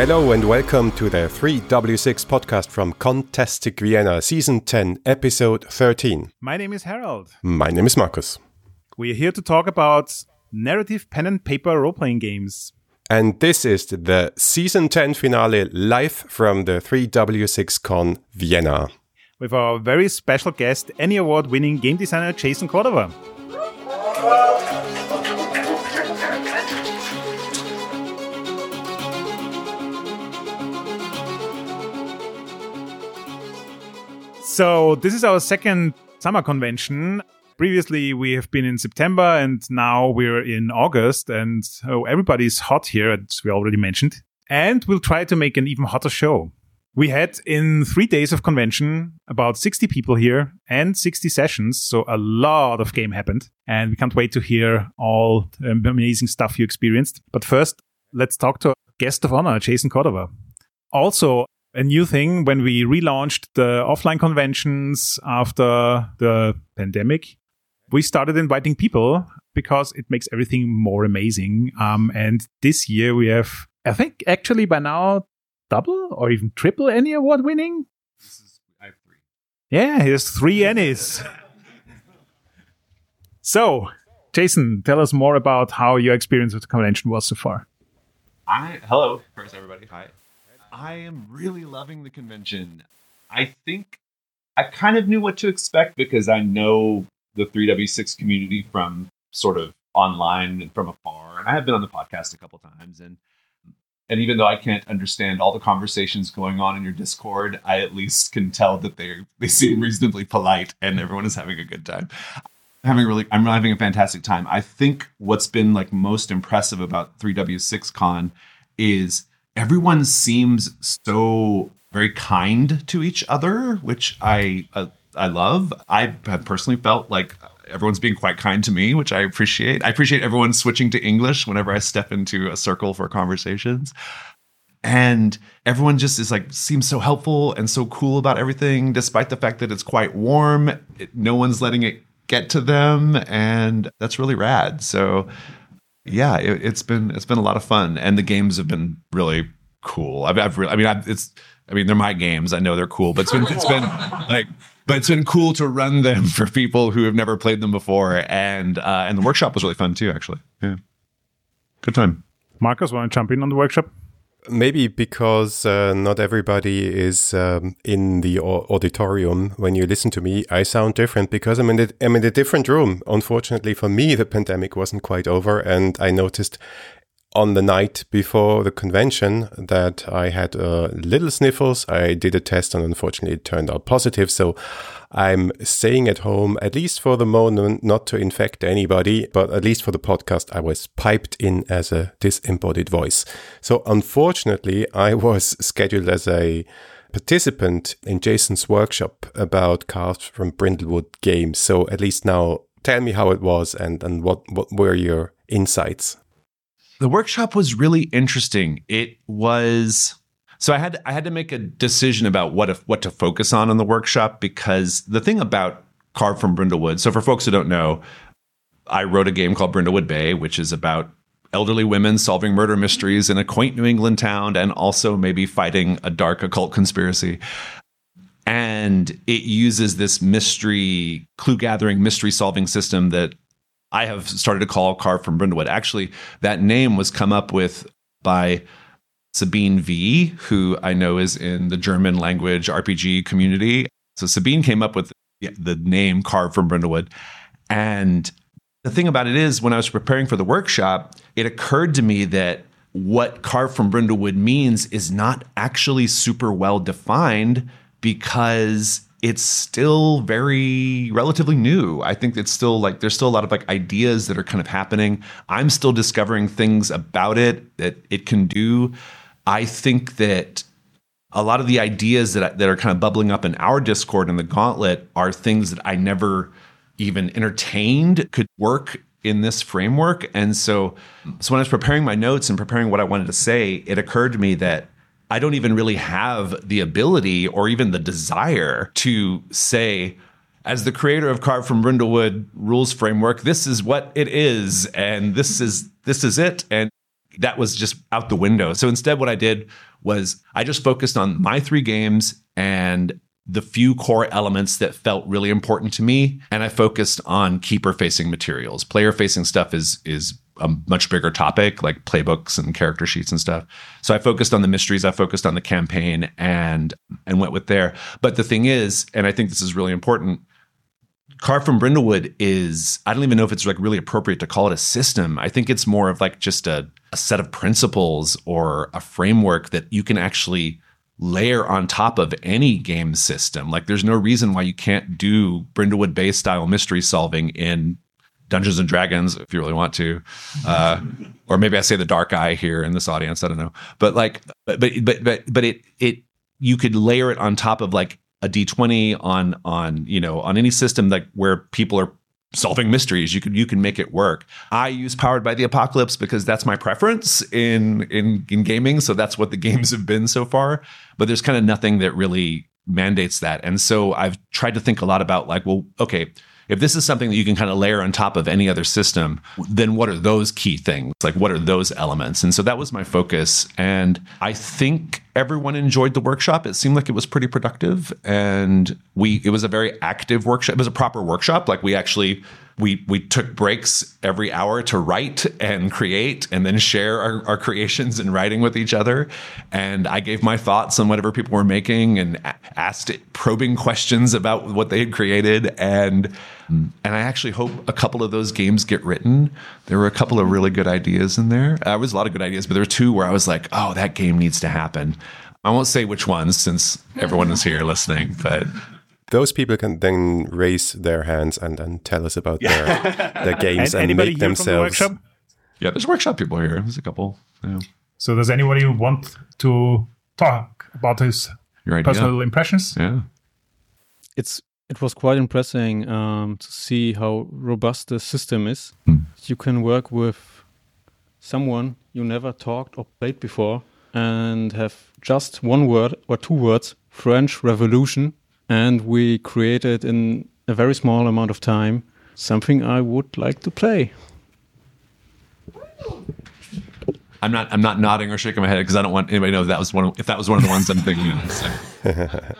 Hello and welcome to the 3W6 podcast from Contestic Vienna, Season 10, Episode 13. My name is Harold. My name is Markus. We are here to talk about narrative pen and paper role playing games. And this is the Season 10 finale live from the 3W6 Con Vienna. With our very special guest, ENnie Award winning game designer Jason Cordova. So, this is our second summer convention. Previously, we have been in September and now we're in August. And oh, everybody's hot here, as we already mentioned. And we'll try to make an even hotter show. We had in three days of convention about 60 people here and 60 sessions. So a lot of game happened. And we can't wait to hear all the amazing stuff you experienced. But first, let's talk to guest of honor, Jason Cordova. Also, a new thing when we relaunched the offline conventions after the pandemic. We started inviting people because it makes everything more amazing. Um, and this year we have, I think, actually by now double or even triple ENnie award winning. This is I have three. Yeah, he has three ENnies. so, Jason, tell us more about how your experience with the convention was so far. I hello first everybody. Hi. I am really loving the convention. I think I kind of knew what to expect because I know the 3W6 community from sort of online and from afar. And I have been on the podcast a couple times and and even though I can't understand all the conversations going on in your Discord, I at least can tell that they they seem reasonably polite and everyone is having a good time. I'm having really I'm having a fantastic time. I think what's been like most impressive about 3W6 Con is everyone seems so very kind to each other, which I uh, I love. I have personally felt like everyone's being quite kind to me, which I appreciate. I appreciate everyone switching to English whenever I step into a circle for conversations. And everyone just is like seems so helpful and so cool about everything, despite the fact that it's quite warm. It, no one's letting it get to them, and that's really rad. So yeah, it, has been it's been a lot of fun, and the games have been really cool. I've, I've really, I mean, I've, it's I mean they're my games. I know they're cool, but it's been it's been like but it's been cool to run them for people who have never played them before, and uh, and the workshop was really fun too. Actually, yeah, good time. Markus, want to jump in on the workshop? Maybe because uh, not everybody is um, in the auditorium when you listen to me, I sound different because I'm in, the, I'm in a different room. Unfortunately for me, the pandemic wasn't quite over, and I noticed on the night before the convention that I had uh, little sniffles. I did a test and unfortunately it turned out positive. So I'm staying at home, at least for the moment, not to infect anybody, but at least for the podcast, I was piped in as a disembodied voice. So unfortunately, I was scheduled as a participant in Jason's workshop about Carved from Brindlewood games. So at least now tell me how it was and, and what, what were your insights? The workshop was really interesting. It was so I had I had to make a decision about what if, what to focus on in the workshop because the thing about Carved from Brindlewood. So for folks who don't know, I wrote a game called Brindlewood Bay, which is about elderly women solving murder mysteries in a quaint New England town and also maybe fighting a dark occult conspiracy. And it uses this mystery, clue gathering, mystery solving system that I have started to call Carved from Brindlewood. Actually, that name was come up with by Sabine V, who I know is in the German language RPG community. So Sabine came up with the name Carved from Brindlewood. And the thing about it is, when I was preparing for the workshop, it occurred to me that what Carved from Brindlewood means is not actually super well defined because it's still very relatively new. I think it's still like there's still a lot of like ideas that are kind of happening. I'm still discovering things about it that it can do. I think that a lot of the ideas that that are kind of bubbling up in our Discord and the Gauntlet are things that I never even entertained could work in this framework. And so, so when I was preparing my notes and preparing what I wanted to say, it occurred to me that I don't even really have the ability or even the desire to say, as the creator of Carved from Brindlewood rules framework, this is what it is, and this is this is it. And that was just out the window. So instead, what I did was I just focused on my three games and the few core elements that felt really important to me and i focused on keeper facing materials player facing stuff is is a much bigger topic like playbooks and character sheets and stuff so i focused on the mysteries i focused on the campaign and and went with there but the thing is and i think this is really important Carved from Brindlewood is, I don't even know if it's like really appropriate to call it a system. I think it's more of like just a, a set of principles or a framework that you can actually layer on top of any game system. Like there's no reason why you can't do Brindlewood Bay style mystery solving in Dungeons and Dragons if you really want to. Uh, or maybe I say the dark eye here in this audience. I don't know. But like, but, but, but, but, it, it, you could layer it on top of like a d20 on, on, you know, on any system like where people are solving mysteries you can you can make it work i use powered by the apocalypse because that's my preference in in in gaming so that's what the games have been so far but there's kind of nothing that really mandates that and so i've tried to think a lot about like well okay if this is something that you can kind of layer on top of any other system, then what are those key things? Like, what are those elements? And so that was my focus. And I think everyone enjoyed the workshop. It seemed like it was pretty productive. And we, it was a very active workshop. It was a proper workshop. Like, we actually, we we took breaks every hour to write and create and then share our, our creations and writing with each other. And i gave my thoughts on whatever people were making and asked probing questions about what they had created. And and i actually hope a couple of those games get written. There were a couple of really good ideas in there. Uh, there was a lot of good ideas but there were two where i was like oh that game needs to happen. I won't say which ones since everyone is here listening but those people can then raise their hands and then tell us about their, their games and, anybody make here from the themselves. yeah there's workshop people here there's a couple yeah. So does anybody want to talk about his your idea personal impressions? yeah it's it was quite impressive um, to see how robust the system is. You can work with someone you never talked or played before and have just one word or two words French Revolution. And we created in a very small amount of time something I would like to play. I'm not. I'm not nodding or shaking my head because I don't want anybody to know if that was one. Of, if that was one of the ones I'm thinking of. So.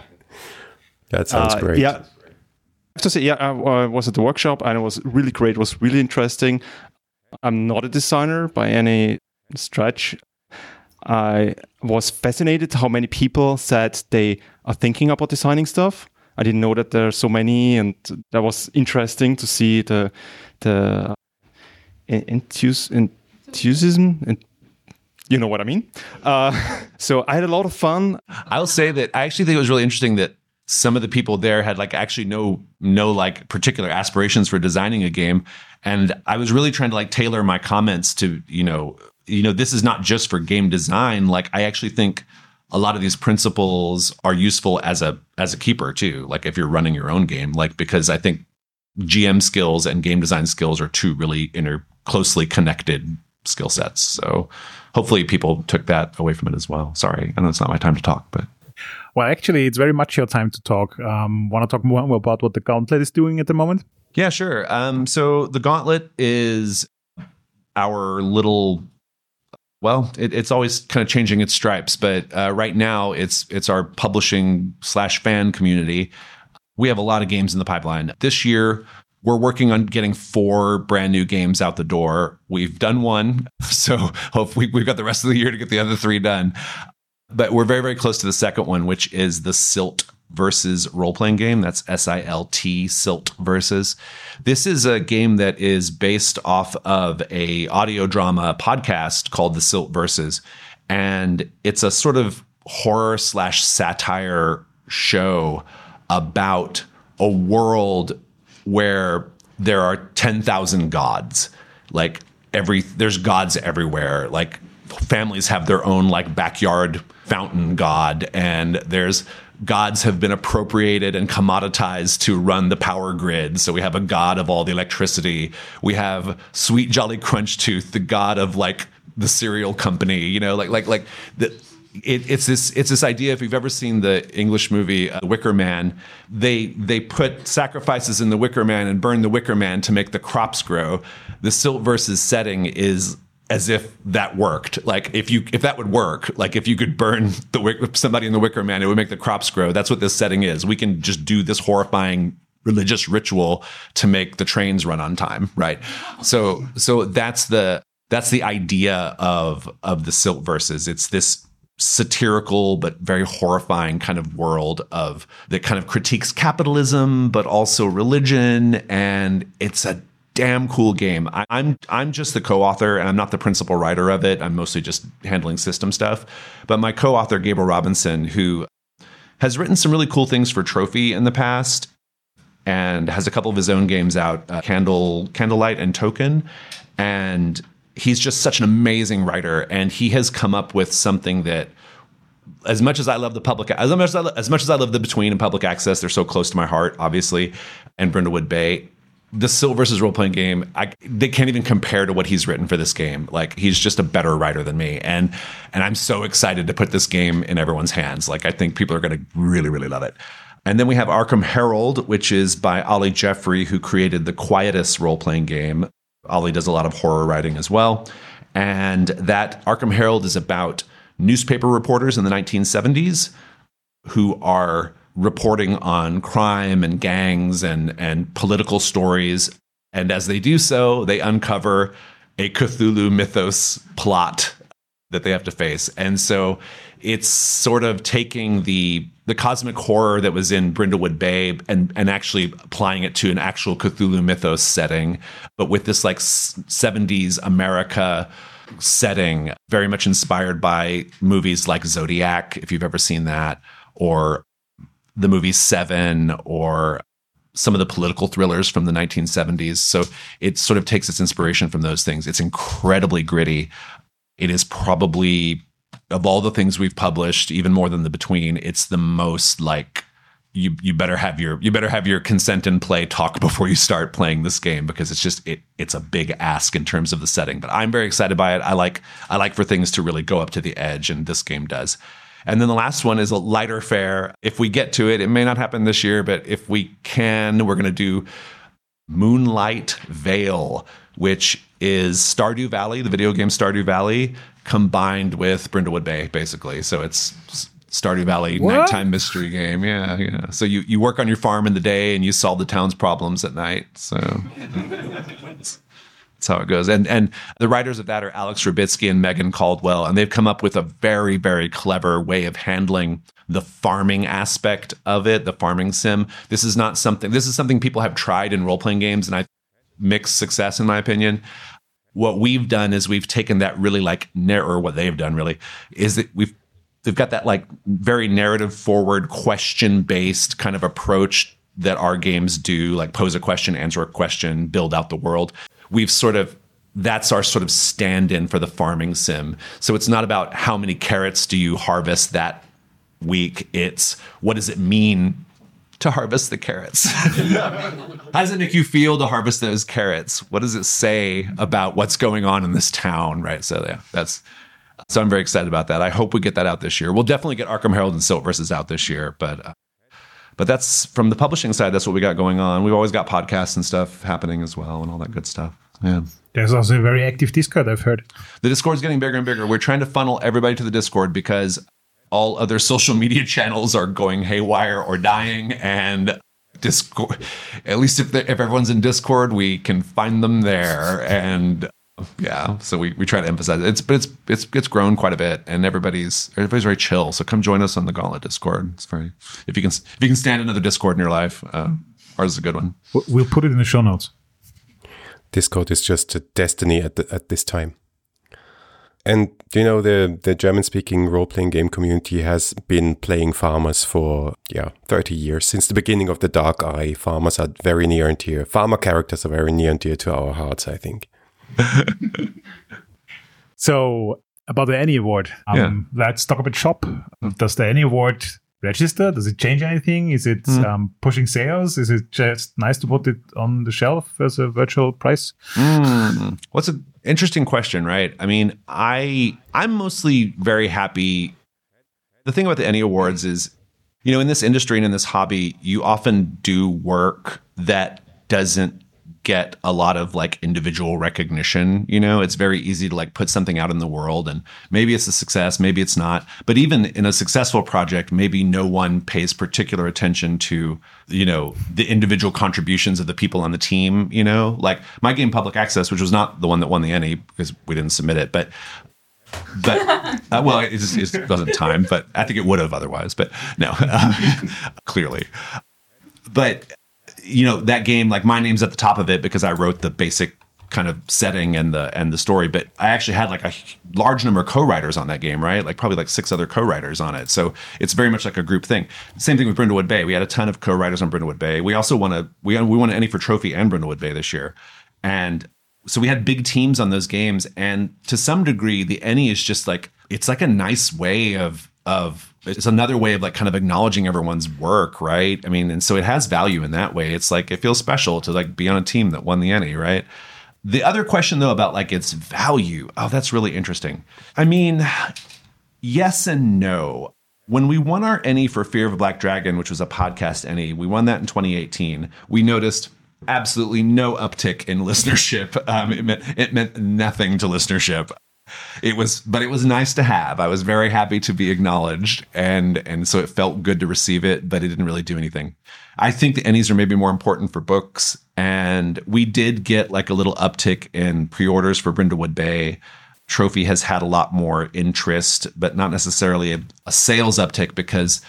That sounds Uh, great. Yeah. I have to say, yeah, I uh, was at the workshop and it was really great. It was really interesting. I'm not a designer by any stretch. I was fascinated how many people said they are thinking about designing stuff. I didn't know that there are so many, and that was interesting to see the the enthus- enthusiasm you know what I mean. Uh, so I had a lot of fun. I'll say that I actually think it was really interesting that some of the people there had like actually no no like particular aspirations for designing a game, and I was really trying to like tailor my comments to you know you know this is not just for game design. Like I actually think a lot of these principles are useful as a as a keeper too. Like if you're running your own game, like because I think GM skills and game design skills are two really inter closely connected skill sets. So hopefully people took that away from it as well. Sorry, I know it's not my time to talk, but Well, actually, it's very much your time to talk. Um, Want to talk more about what the Gauntlet is doing at the moment? yeah, sure. Um, so the Gauntlet is our little. Well, it, it's always kind of changing its stripes, but uh, right now it's it's our publishing slash fan community. We have a lot of games in the pipeline this year. We're working on getting four brand new games out the door. We've done one, so hopefully we've got the rest of the year to get the other three done. But we're very, very close to the second one, which is the Silt Verses role playing game. That's S I L T, Silt Verses. This is a game that is based off of a audio drama podcast called The Silt Verses, and it's a sort of horror slash satire show about a world where there are 10,000 gods. Like every there's gods everywhere. Like families have their own like backyard fountain god and there's gods have been appropriated and commoditized to run the power grid. So we have a god of all the electricity. We have Sweet Jolly Crunch Tooth, the god of like the cereal company, you know, like like like the it, it's this it's this idea. If you've ever seen the English movie uh, Wicker Man, they they put sacrifices in the Wicker Man and burn the Wicker Man to make the crops grow. The Silt Verses setting is as if that worked. Like if you if that would work, like if you could burn the somebody in the Wicker Man, it would make the crops grow. That's what this setting is. We can just do this horrifying religious ritual to make the trains run on time, right? So so that's the that's the idea of of the Silt verses. It's this satirical but very horrifying kind of world of that kind of critiques capitalism but also religion and it's a damn cool game. I, am I'm just the co-author and I'm not the principal writer of it. I'm mostly just handling system stuff. But my co-author Gabriel Robinson, who has written some really cool things for Trophy in the past, and has a couple of his own games out, uh, Candle Candlelight and Token, and he's just such an amazing writer, and he has come up with something that as much as I love the public, as much as I, as much as I love the between and public access, they're so close to my heart, obviously, and Brindlewood Bay the Silt Verses role playing game, I, they can't even compare to what he's written for this game. Like he's just a better writer than me, and and I'm so excited to put this game in everyone's hands. Like I think people are going to really really love it. And then we have Arkham Herald, which is by Ollie Jeffrey, who created the Quietus role playing game. Ollie does a lot of horror writing as well, and that Arkham Herald is about newspaper reporters in the 1970s who are reporting on crime and gangs and and political stories. And as they do so, they uncover a Cthulhu mythos plot that they have to face. And so it's sort of taking the the cosmic horror that was in Brindlewood Bay and and actually applying it to an actual Cthulhu mythos setting, but with this like 70s America setting, very much inspired by movies like Zodiac, if you've ever seen that, or the movie Seven or some of the political thrillers from the 1970s. So it sort of takes its inspiration from those things. It's incredibly gritty. It is probably of all the things we've published, even more than the Between, it's the most like you you better have your you better have your consent and play talk before you start playing this game because it's just it it's a big ask in terms of the setting. But I'm very excited by it. I like I like for things to really go up to the edge, and this game does. And then the last one is a lighter fare. If we get to it, it may not happen this year, but if we can, we're going to do Moonlight Vale, which is Stardew Valley, the video game Stardew Valley, combined with Brindlewood Bay, basically. So it's Stardew Valley what? nighttime mystery game. Yeah, yeah. So you, you work on your farm in the day and you solve the town's problems at night. So that's how it goes. And and the writers of that are Alex Rubitsky and Megan Caldwell, and they've come up with a very very clever way of handling the farming aspect of it, the farming sim. This is not something. This is something people have tried in role playing games, and I mixed success in my opinion. What we've done is we've taken that really like or what they've done really is that we've they've got that like very narrative forward question based kind of approach that our games do like pose a question answer a question build out the world we've sort of that's our sort of stand-in for the farming sim. So it's not about how many carrots do you harvest that week. It's what does it mean to harvest the carrots? how does it make you feel to harvest those carrots? What does it say about what's going on in this town? Right. So yeah, that's so I'm very excited about that. I hope we get that out this year. We'll definitely get Arkham Herald and Silt Verses out this year, but uh, but that's from the publishing side. That's what we got going on. We've always got podcasts and stuff happening as well, and all that good stuff. Yeah. There's also a very active Discord, I've heard. The Discord's getting bigger and bigger. We're trying to funnel everybody to the Discord because all other social media channels are going haywire or dying. And Discord, at least if, if everyone's in Discord, we can find them there. And yeah, so we, we try to emphasize it. It's but it's it's it's grown quite a bit, and everybody's everybody's very chill. So come join us on the Gauntlet Discord. It's very if you can if you can stand another Discord in your life, uh, ours is a good one. We'll put it in the show notes. Discord is just a destiny at the, at this time. And you know the the German speaking role playing game community has been playing farmers for yeah 30 years since the beginning of the Dark Eye. Farmers are very near and dear. Farmer characters are very near and dear to our hearts. I think. so about the ENnie Award, um, yeah. let's talk about shop. Does the ENnie Award register? Does it change anything? Is it mm. um, pushing sales? Is it just nice to put it on the shelf as a virtual price? Mm. What's an interesting question, right? I mean, I I'm mostly very happy. The thing about the ENnie Awards is, you know, in this industry and in this hobby, you often do work that doesn't get a lot of like individual recognition. You know, it's very easy to like put something out in the world and maybe it's a success, maybe it's not. But even in a successful project, maybe no one pays particular attention to, you know, the individual contributions of the people on the team. You know, like my game Public Access, which was not the one that won the ENnie because we didn't submit it, but but uh, well, it, just, it wasn't time, but I think it would have otherwise. But no, uh, clearly. But you know that game, like my name's at the top of it because I wrote the basic kind of setting and the and the story. But I actually had like a large number of co-writers on that game, right? Like probably like six other co-writers on it. So it's very much like a group thing. Same thing with Brindlewood Bay. We had a ton of co-writers on Brindlewood Bay. We also won a we we won an ENnie for Trophy and Brindlewood Bay this year, and so we had big teams on those games and to some degree the ENnie is just like it's like a nice way of of it's another way of like kind of acknowledging everyone's work right? I mean and so it has value in that way. It's like it feels special to like be on a team that won the ENnie right? The other question though about like its value. Oh that's really interesting. I mean yes and no. When we won our ENnie for fear of a black dragon which was a podcast ENnie we won that in 2018 we noticed absolutely no uptick in listenership. Um, it meant it meant nothing to listenership. It was, but it was nice to have. I was very happy to be acknowledged, and and so it felt good to receive it. But it didn't really do anything. I think the ENnies are maybe more important for books, and we did get like a little uptick in pre-orders for Brindlewood Bay. Trophy has had a lot more interest, but not necessarily a, a sales uptick because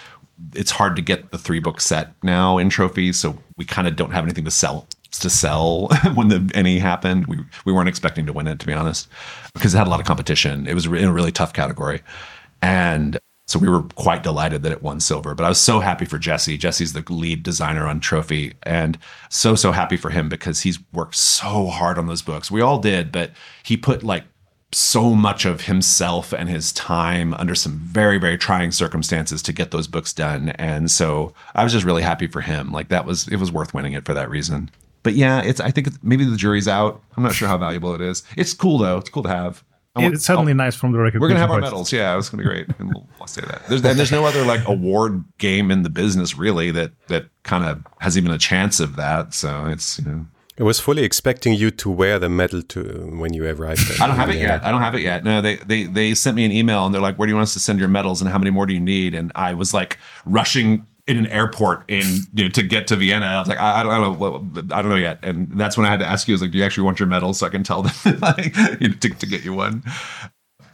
it's hard to get the three book set now in trophies, so we kind of don't have anything to sell to sell when the ENnie happened. We we weren't expecting to win it to be honest, because it had a lot of competition. It was in a really tough category, and so we were quite delighted that it won silver. But I was so happy for Jesse. Jesse's the lead designer on Trophy, and so so happy for him because he's worked so hard on those books. We all did, but he put like so much of himself and his time under some very very trying circumstances to get those books done and so i was just really happy for him like that was it was worth winning it for that reason but yeah it's i think it's, maybe the jury's out i'm not sure how valuable it is it's cool though it's cool to have want, it's certainly I'll, oh, nice from the recognition. We're gonna have our medals. Yeah, it's gonna be great, and we'll, I'll say that. There's and there's no other like award game in the business really that that kind of has even a chance of that. So it's you know I was fully expecting you to wear the medal to when you arrived. I don't have it yet. I don't have it yet. No, they, they they sent me an email and they're like, "Where do you want us to send your medals and how many more do you need?" And I was like rushing in an airport in you know to get to Vienna. I was like, I, I don't know, I don't know yet. And that's when I had to ask you. I was like, "Do you actually want your medal so I can tell them like, you know, to, to get you one?"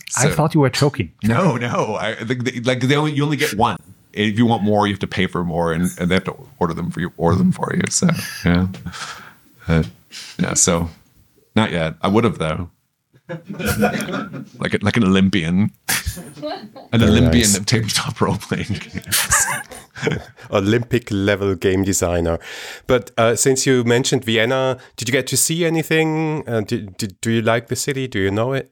So, I thought you were joking. No, no. I they, like they only you only get one. If you want more, you have to pay for more, and, and they have to order them for you. Order them for you. So yeah. Uh, yeah, so not yet. I would have though. like a, like an Olympian, an Very Olympian nice. of tabletop role playing games. Olympic level game designer. But uh, since you mentioned Vienna, did you get to see anything? Uh, did, did, do you like the city? Do you know it?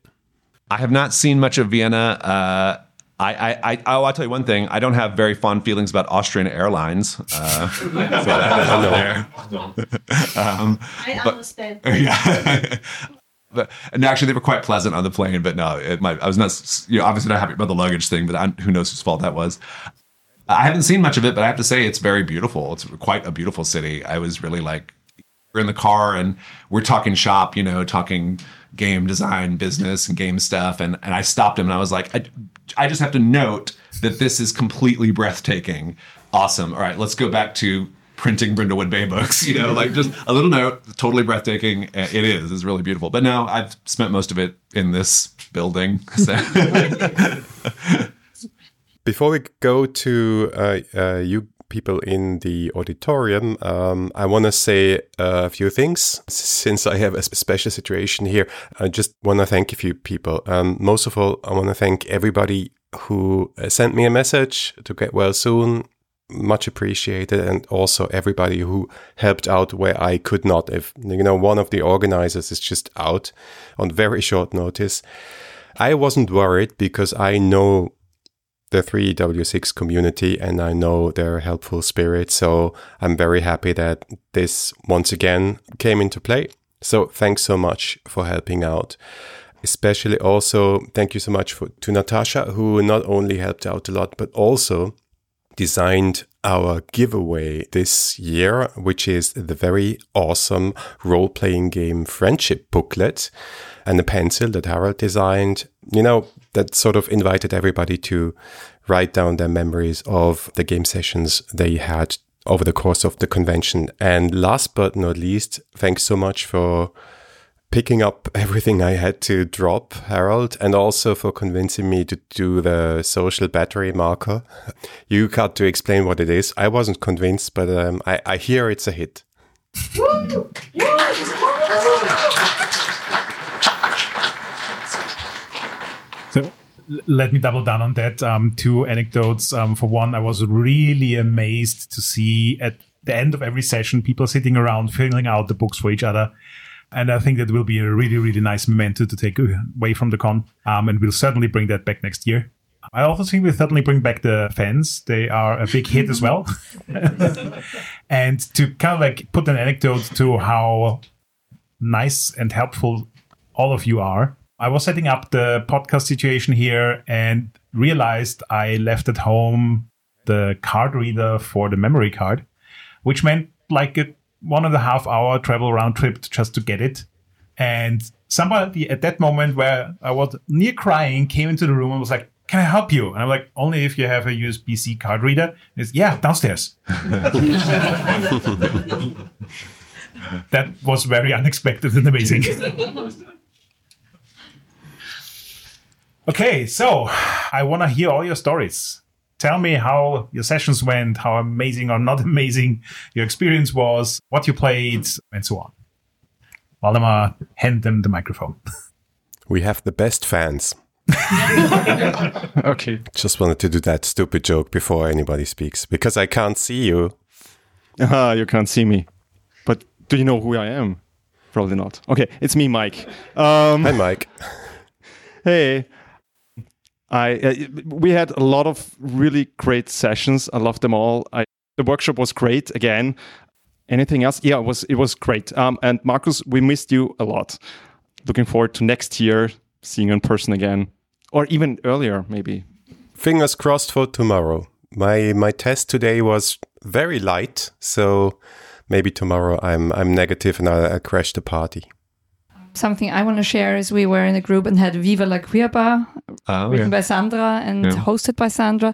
I have not seen much of Vienna. Uh, I, I, I, oh, I'll tell you one thing. I don't have very fond feelings about Austrian Airlines. Uh, so that um, I but, understand. Yeah. But, and actually, they were quite pleasant on the plane. But no, it, my, I was not. You know, obviously not happy about the luggage thing. But I, who knows whose fault that was. I haven't seen much of it, but I have to say it's very beautiful. It's quite a beautiful city. I was really like, we're in the car and we're talking shop, you know, talking game design business and game stuff. And, and I stopped him and I was like, I, I just have to note that this is completely breathtaking. Awesome. All right, let's go back to printing Brindlewood Bay books. You know, like just a little note, totally breathtaking. It is. It's really beautiful. But now I've spent most of it in this building. So. Before we go to uh, uh, you people in the auditorium, um, I want to say a few things. Since I have a special situation here, I just want to thank a few people. Um, most of all, I want to thank everybody who uh, sent me a message to get well soon. Much appreciated, and also everybody who helped out where I could not. If you know, one of the organizers is just out on very short notice. I wasn't worried because I know the 3W6 community and I know their helpful spirit. So I'm very happy that this once again came into play. So thanks so much for helping out. Especially also thank you so much for, to Natasha, who not only helped out a lot, but also designed our giveaway this year, which is the very awesome role playing game friendship booklet and a pencil that Harold designed. You know, that sort of invited everybody to write down their memories of the game sessions they had over the course of the convention. And last but not least, thanks so much for picking up everything I had to drop, Harold, and also for convincing me to do the social battery marker. You got to explain what it is. I wasn't convinced, but um, I, I hear it's a hit. So let me double down on that. Um, two anecdotes. Um, for one, I was really amazed to see at the end of every session people sitting around filling out the books for each other. And I think that will be a really, really nice memento to take away from the con. Um, and we'll certainly bring that back next year. I also think we'll certainly bring back the fans. They are a big hit as well. and to kind of like put an anecdote to how nice and helpful all of you are. I was setting up the podcast situation here and realized I left at home the card reader for the memory card, which meant like a one and a half hour travel round trip just to get it. And somebody at that moment where I was near crying came into the room and was like, can I help you? And I'm like, only if you have a USB C card reader. And it's, yeah, downstairs. that was very unexpected and amazing. okay, so I want to hear all your stories. Tell me how your sessions went, how amazing or not amazing your experience was, what you played, and so on. Waldemar, hand them the microphone. We have the best fans. Okay. Just wanted to do that stupid joke before anybody speaks because I can't see you. Ah, you can't see me. But do you know who I am? Probably not. Okay, it's me, Mike. Um, Hi, Mike. hey. I uh, we had a lot of really great sessions. I loved them all. I, the workshop was great again. Anything else? Yeah, it was it was great. Um, and Markus, we missed you a lot. Looking forward to next year seeing you in person again, or even earlier, maybe. Fingers crossed for tomorrow. My my test today was very light, so maybe tomorrow I'm I'm negative and I'll, I'll crash the party. Something I want to share is we were in a group and had Viva la Queer Bar Oh, written yeah. by Sandra and Yeah. hosted by Sandra.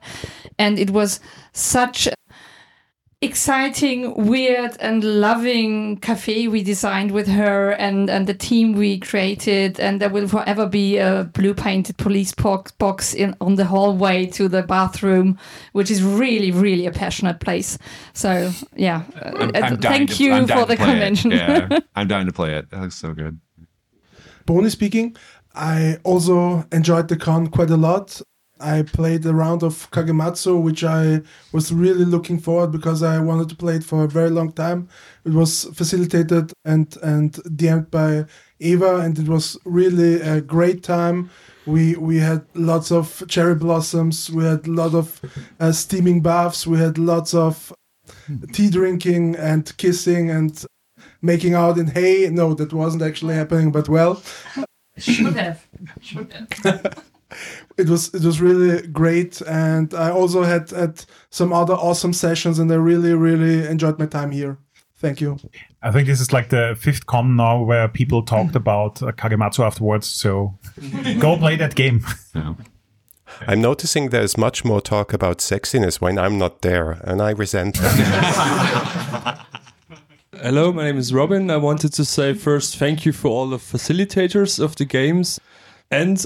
And it was such exciting, weird, and loving cafe we designed with her and, and the team we created. And there will forever be a blue painted police box, box in on the hallway to the bathroom, which is really, really a passionate place. So, yeah. I'm, Uh, I'm dying thank to- you I'm dying for the play it. convention. Yeah, I'm dying to play it. That looks so good. Boney speaking. I also enjoyed the con quite a lot. I played a round of Kagematsu, which I was really looking forward because I wanted to play it for a very long time. It was facilitated and and DM'd by Eva, and it was really a great time. We we had lots of cherry blossoms. We had a lot of uh, steaming baths. We had lots of tea drinking and kissing and making out in hay. No, that wasn't actually happening, but well, Should have. Should have. it was it was really great and i also had had some other awesome sessions and i really really enjoyed my time here thank you I think this is like the fifth con now where people talked about uh, Kagematsu afterwards. So go play that game. Yeah. I'm noticing there's much more talk about sexiness when I'm not there, and I resent that. Hello, my name is Robin. I wanted to say first thank you for all the facilitators of the games. And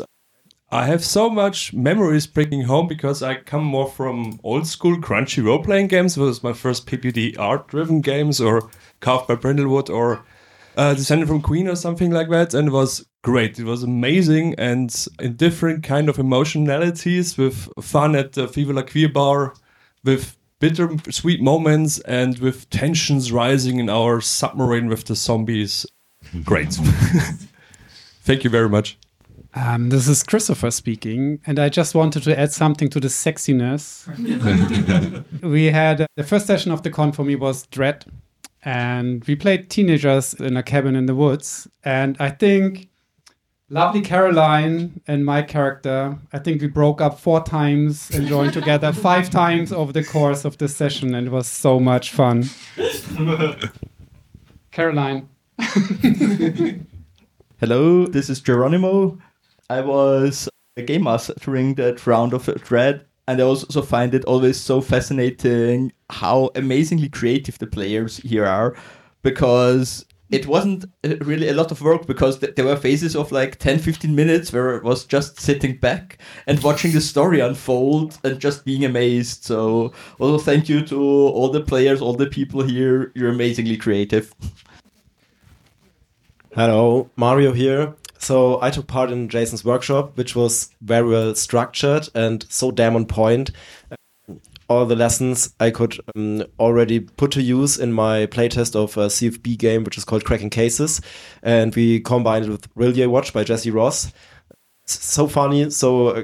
I have so much memories bringing home because I come more from old school crunchy role playing games. It was my first PPD art driven games or Carved by Brindlewood or uh, Descended from Queen or something like that. And it was great. It was amazing and in different kind of emotionalities with fun at the Viva la Queer bar, with bitter sweet moments and with tensions rising in our submarine with the zombies. Great. Thank you very much. Um, this is Christopher speaking, and I just wanted to add something to the sexiness. we had uh, the first session of the con for me was Dread, and we played teenagers in a cabin in the woods. And I think lovely Caroline and my character. I think we broke up four times and joined together five times over the course of this session, and it was so much fun. Caroline. Hello, this is Geronimo. I was a game master during that round of Dread, and I also find it always so fascinating how amazingly creative the players here are because it wasn't uh, really a lot of work because th- there were phases of like 10 15 minutes where it was just sitting back and watching the story unfold and just being amazed. So also thank you to all the players all the people here. You're amazingly creative. Hello mario here. So i took part in jason's workshop which was very well structured and so damn on point all the lessons I could um, already put to use in my playtest of a CFB game, which is called Cracking Cases. And we combined it with Rillier Watch by Jesse Ross. So funny, so uh,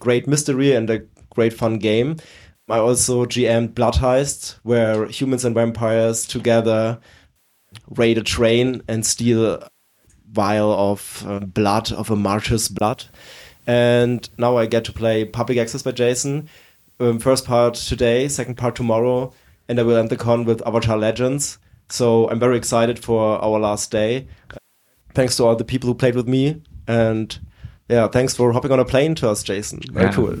great mystery and a great fun game. I also GM'd Blood Heist, where humans and vampires together raid a train and steal a vial of uh, blood, of a martyr's blood. And now I get to play Public Access by Jason um, first part today, second part tomorrow, and I will end the con with Avatar Legends. So I'm very excited for our last day. Thanks to all the people who played with me, and yeah, thanks for hopping on a plane to us, Jason. Very yeah. cool.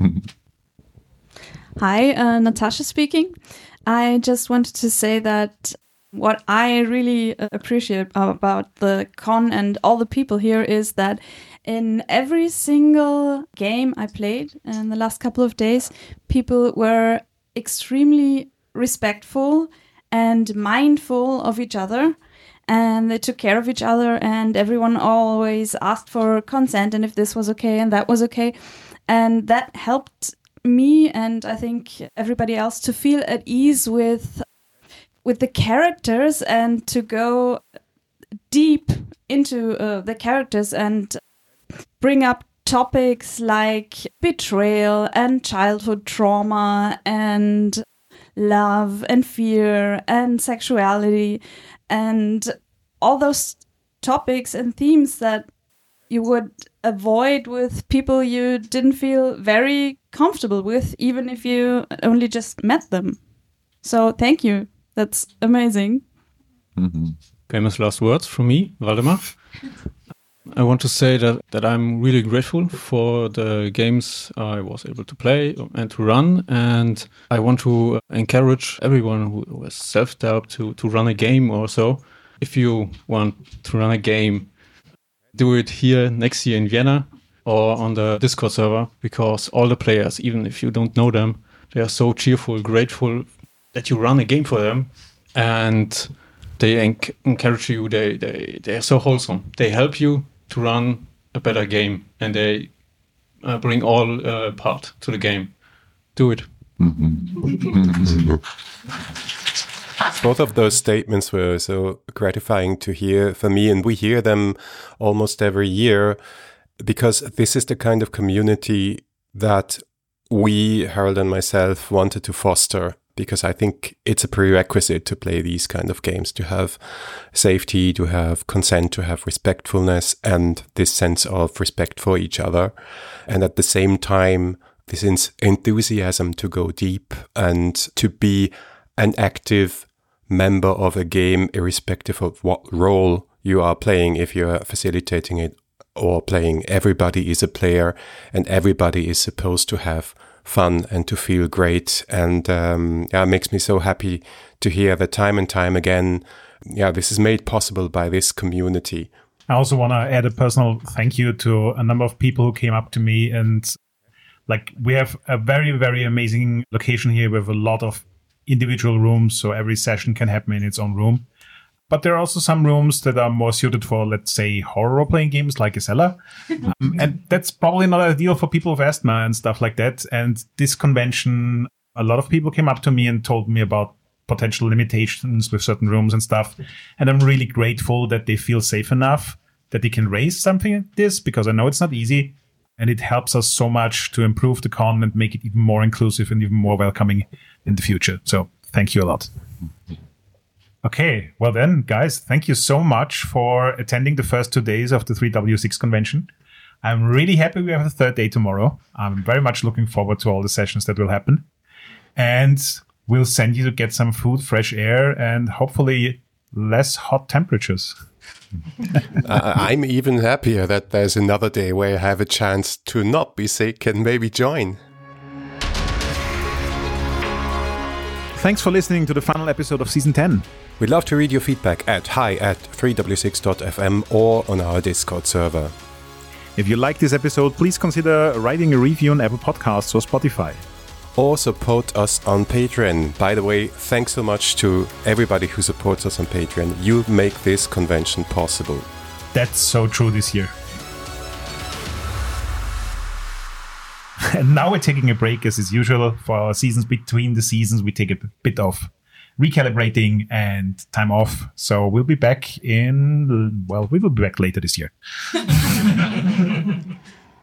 Hi, uh, Natasha speaking. I just wanted to say that what I really uh, appreciate about the con and all the people here is that in every single game I played in the last couple of days, people were extremely respectful and mindful of each other. And they took care of each other, and everyone always asked for consent and if this was okay and that was okay. And that helped me and I think everybody else to feel at ease with with the characters and to go deep into uh, the characters and bring up topics like betrayal and childhood trauma and love and fear and sexuality and all those topics and themes that you would avoid with people you didn't feel very comfortable with, even if you only just met them. So, thank you. That's amazing. Mm -hmm. Famous last words from me, Waldemar. I want to say that, that I'm really grateful for the games I was able to play and to run. And I want to uh, encourage everyone who has self doubt to, to run a game or so. If you want to run a game, do it here next year in Vienna or on the Discord server because all the players, even if you don't know them, they are so cheerful, grateful that you run a game for them. And they enc- encourage you. They, they, they are so wholesome. They help you to run a better game and they uh, bring all uh, part to the game. Do it. Both of those statements were so gratifying to hear for me, and we hear them almost every year because this is the kind of community that we, Harold and myself, wanted to foster because I think it's a prerequisite to play these kind of games to have safety, to have consent, to have respectfulness, and this sense of respect for each other. And at the same time, this enthusiasm to go deep and to be an active member of a game, irrespective of what role you are playing, if you're facilitating it or playing. Everybody is a player and everybody is supposed to have fun and to feel great. And um, yeah, it makes me so happy to hear that time and time again, yeah, this is made possible by this community. I also want to add a personal thank you to a number of people who came up to me and like we have a very very amazing location here with a lot of individual rooms so every session can happen in its own room but there are also some rooms that are more suited for, let's say, horror role playing games like Isella. um, and that's probably not ideal for people with asthma and stuff like that. And this convention, a lot of people came up to me and told me about potential limitations with certain rooms and stuff. And I'm really grateful that they feel safe enough that they can raise something like this because I know it's not easy. And it helps us so much to improve the con and make it even more inclusive and even more welcoming in the future. So thank you a lot. Okay, well then, guys, thank you so much for attending the first two days of the 3W6 convention. I'm really happy we have the third day tomorrow. I'm very much looking forward to all the sessions that will happen. And we'll send you to get some food, fresh air, and hopefully less hot temperatures. uh, I'm even happier that there's another day where I have a chance to not be sick and maybe join. Thanks for listening to the final episode of season 10. We'd love to read your feedback at hi at 3w6.fm or on our Discord server. If you like this episode, please consider writing a review on Apple Podcasts or Spotify. Or support us on Patreon. By the way, thanks so much to everybody who supports us on Patreon. You make this convention possible. That's so true this year. and now we're taking a break as is usual for our seasons between the seasons. We take a bit of recalibrating and time off. So we'll be back in, well, we will be back later this year.